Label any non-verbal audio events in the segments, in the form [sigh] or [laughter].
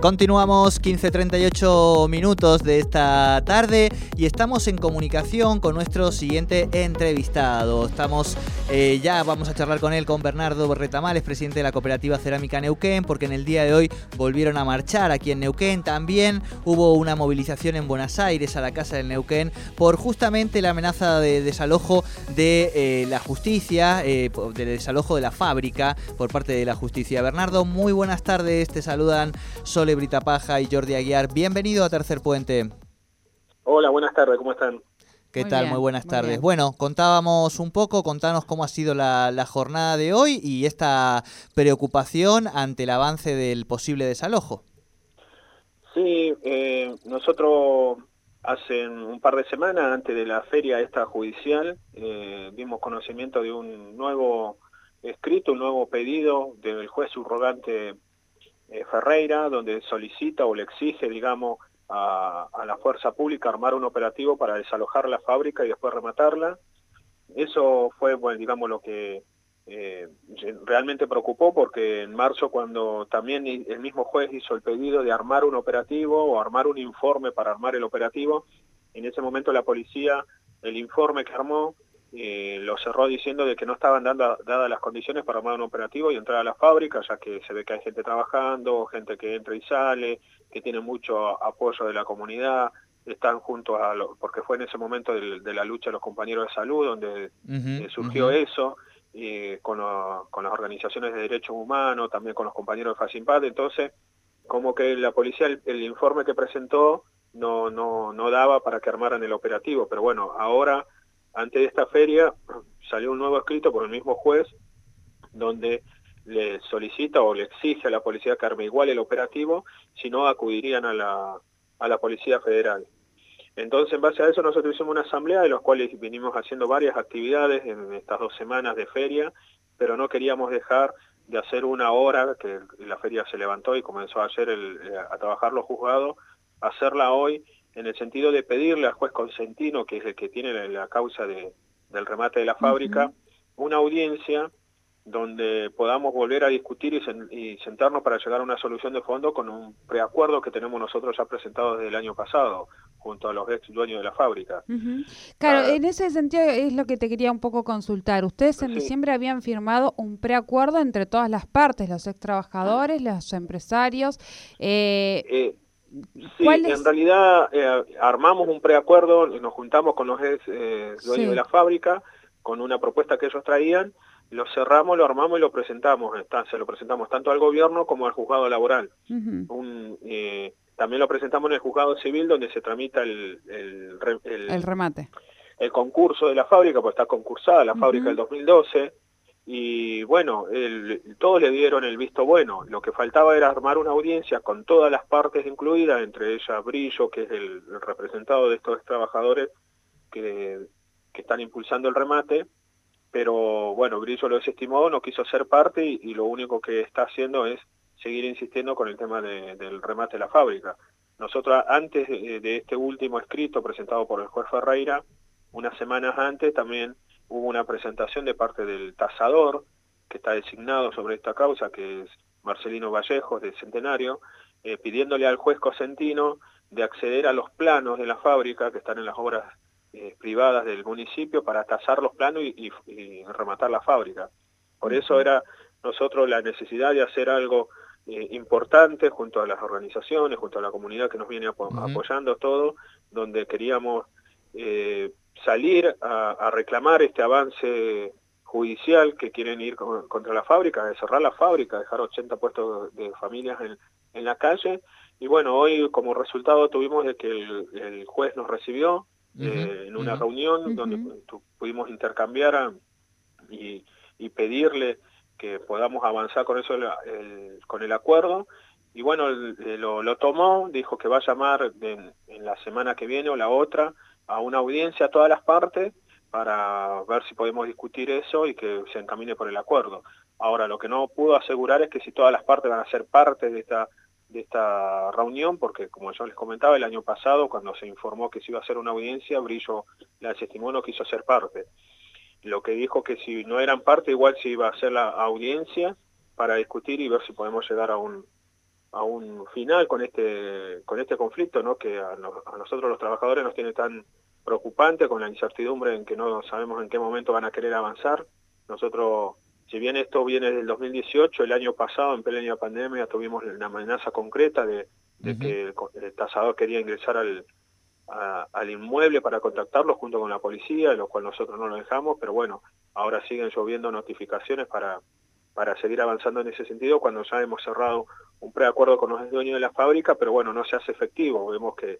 Continuamos 15.38 minutos de esta tarde y estamos en comunicación con nuestro siguiente entrevistado. Estamos, eh, ya vamos a charlar con él, con Bernardo Retamales, presidente de la cooperativa Cerámica Neuquén, porque en el día de hoy volvieron a marchar aquí en Neuquén. También hubo una movilización en Buenos Aires a la Casa del Neuquén por justamente la amenaza de desalojo de eh, la justicia, eh, de desalojo de la fábrica por parte de la justicia. Bernardo, muy buenas tardes, te saludan Sol Brita Paja y Jordi Aguiar. Bienvenido a Tercer Puente. Hola, buenas tardes, ¿cómo están? ¿Qué tal? muy buenas tardes. bueno, contábamos un poco, contanos cómo ha sido la, jornada de hoy y esta preocupación ante el avance del posible desalojo. Sí, eh, nosotros hace un par de semanas, antes de la feria esta judicial, eh, dimos conocimiento de un nuevo escrito, un nuevo pedido del juez subrogante eh, Ferreira, donde solicita o le exige, digamos, a, la fuerza pública armar un operativo para desalojar la fábrica y después rematarla. Eso fue, bueno, digamos, lo que eh, realmente preocupó porque en marzo cuando también el mismo juez hizo el pedido de armar un operativo o armar un informe para armar el operativo, en ese momento la policía, el informe que armó, eh, lo cerró diciendo de que no estaban dando, dadas las condiciones para armar un operativo y entrar a la fábrica, ya que se ve que hay gente trabajando, gente que entra y sale, que tiene mucho apoyo de la comunidad, están juntos a lo, porque fue en ese momento de, la lucha de los compañeros de salud donde eh, surgió eso, con, con, las organizaciones de derechos humanos, también con los compañeros de FACIMPAD, entonces como que la policía, el, informe que presentó no, no, no daba para que armaran el operativo, pero bueno, ahora antes de esta feria [clears throat] salió un nuevo escrito por el mismo juez donde le solicita o le exige a la Policía que arme igual el operativo, si no acudirían a la, a la Policía Federal. Entonces, en base a eso, nosotros hicimos una asamblea de los cuales vinimos haciendo varias actividades en estas dos semanas de feria, pero no queríamos dejar de hacer una hora, que la feria se levantó y comenzó ayer el, a trabajar los juzgados, hacerla hoy en el sentido de pedirle al juez Consentino, que es el que tiene la, causa de, del remate de la fábrica, una audiencia donde podamos volver a discutir y, sentarnos para llegar a una solución de fondo con un preacuerdo que tenemos nosotros ya presentado desde el año pasado junto a los ex dueños de la fábrica. Claro, ah. en ese sentido es lo que te quería un poco consultar. Ustedes en diciembre habían firmado un preacuerdo entre todas las partes, los ex trabajadores, los empresarios. Eh, eh Sí, en realidad eh, armamos un preacuerdo, nos juntamos con los ex eh, dueños de la fábrica con una propuesta que ellos traían, lo cerramos, lo armamos y lo presentamos, se lo presentamos tanto al gobierno como al juzgado laboral. Eh, también lo presentamos en el juzgado civil donde se tramita el, el, remate. El concurso de la fábrica, pues está concursada la fábrica del 2012, y bueno, todos le dieron el visto bueno. Lo que faltaba era armar una audiencia con todas las partes incluidas, entre ellas Brillo, que es el, representado de estos trabajadores que, están impulsando el remate, pero bueno, Brillo lo desestimó, no quiso ser parte y, lo único que está haciendo es seguir insistiendo con el tema del remate de la fábrica. Nosotros antes de este último escrito presentado por el juez Ferreira, unas semanas antes también hubo una presentación de parte del tasador, que está designado sobre esta causa, que es Marcelino Vallejos, de Centenario, eh, pidiéndole al juez Cosentino de acceder a los planos de la fábrica, que están en las obras eh, privadas del municipio, para tasar los planos y, rematar la fábrica. Por eso era nosotros la necesidad de hacer algo eh, importante junto a las organizaciones, junto a la comunidad que nos viene apoyando todo, donde queríamos salir a, reclamar este avance judicial que quieren ir contra la fábrica, de cerrar la fábrica, dejar 80 puestos de familias en, la calle. Y bueno, hoy como resultado tuvimos de que el, juez nos recibió eh, en una reunión donde pudimos intercambiar y, pedirle que podamos avanzar con eso con el acuerdo. Y bueno, lo, tomó, dijo que va a llamar en la semana que viene o la otra a una audiencia a todas las partes para ver si podemos discutir eso y que se encamine por el acuerdo. Ahora, lo que no puedo asegurar es que si todas las partes van a ser parte de esta, de esta reunión, porque como yo les comentaba, el año pasado, cuando se informó que se iba a hacer una audiencia, Brillo la desestimó, no quiso ser parte. Lo que dijo que si no eran parte, igual se iba a hacer la audiencia para discutir y ver si podemos llegar a un, a un final con este con este conflicto no que a, nosotros los trabajadores nos tiene tan preocupante con la incertidumbre en que no sabemos en qué momento van a querer avanzar. Nosotros si bien esto viene del 2018 el año pasado en plena pandemia tuvimos una amenaza concreta de, que el, tasador quería ingresar al al inmueble para contactarlos junto con la policía, lo cual nosotros no lo dejamos, pero bueno, ahora siguen lloviendo notificaciones para, para seguir avanzando en ese sentido cuando ya hemos cerrado un preacuerdo con los dueños de la fábrica, pero bueno, no se hace efectivo. Vemos que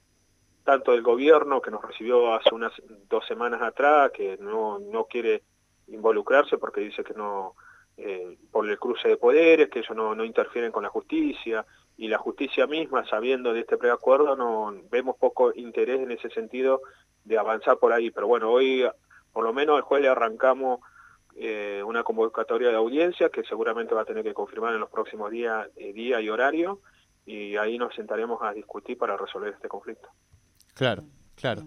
tanto el gobierno que nos recibió hace unas dos semanas atrás, que no, no quiere involucrarse porque dice que no, eh, por el cruce de poderes, que ellos no, no interfieren con la justicia, y la justicia misma, sabiendo de este preacuerdo, no vemos poco interés en ese sentido de avanzar por ahí. Pero bueno, hoy por lo menos el jueves le arrancamos eh, una convocatoria de audiencia que seguramente va a tener que confirmar en los próximos días, eh, día y horario, y ahí nos sentaremos a discutir para resolver este conflicto. Claro, claro.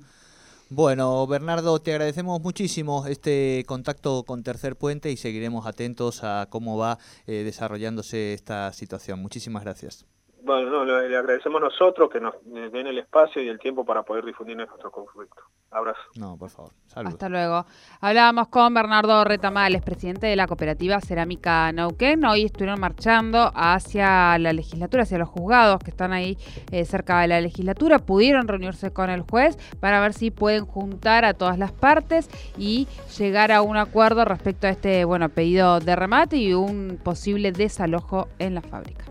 Bueno, Bernardo, te agradecemos muchísimo este contacto con Tercer Puente y seguiremos atentos a cómo va eh, desarrollándose esta situación. Muchísimas gracias. Bueno, no, le, agradecemos nosotros que nos den el espacio y el tiempo para poder difundir nuestro conflicto. Abrazo. No, por favor. Hasta luego. Hablábamos con Bernardo Retamales, presidente de la cooperativa Cerámica Nauquén. Hoy estuvieron marchando hacia la legislatura, hacia los juzgados que están ahí eh, cerca de la legislatura. Pudieron reunirse con el juez para ver si pueden juntar a todas las partes y llegar a un acuerdo respecto a este bueno pedido de remate y un posible desalojo en la fábrica.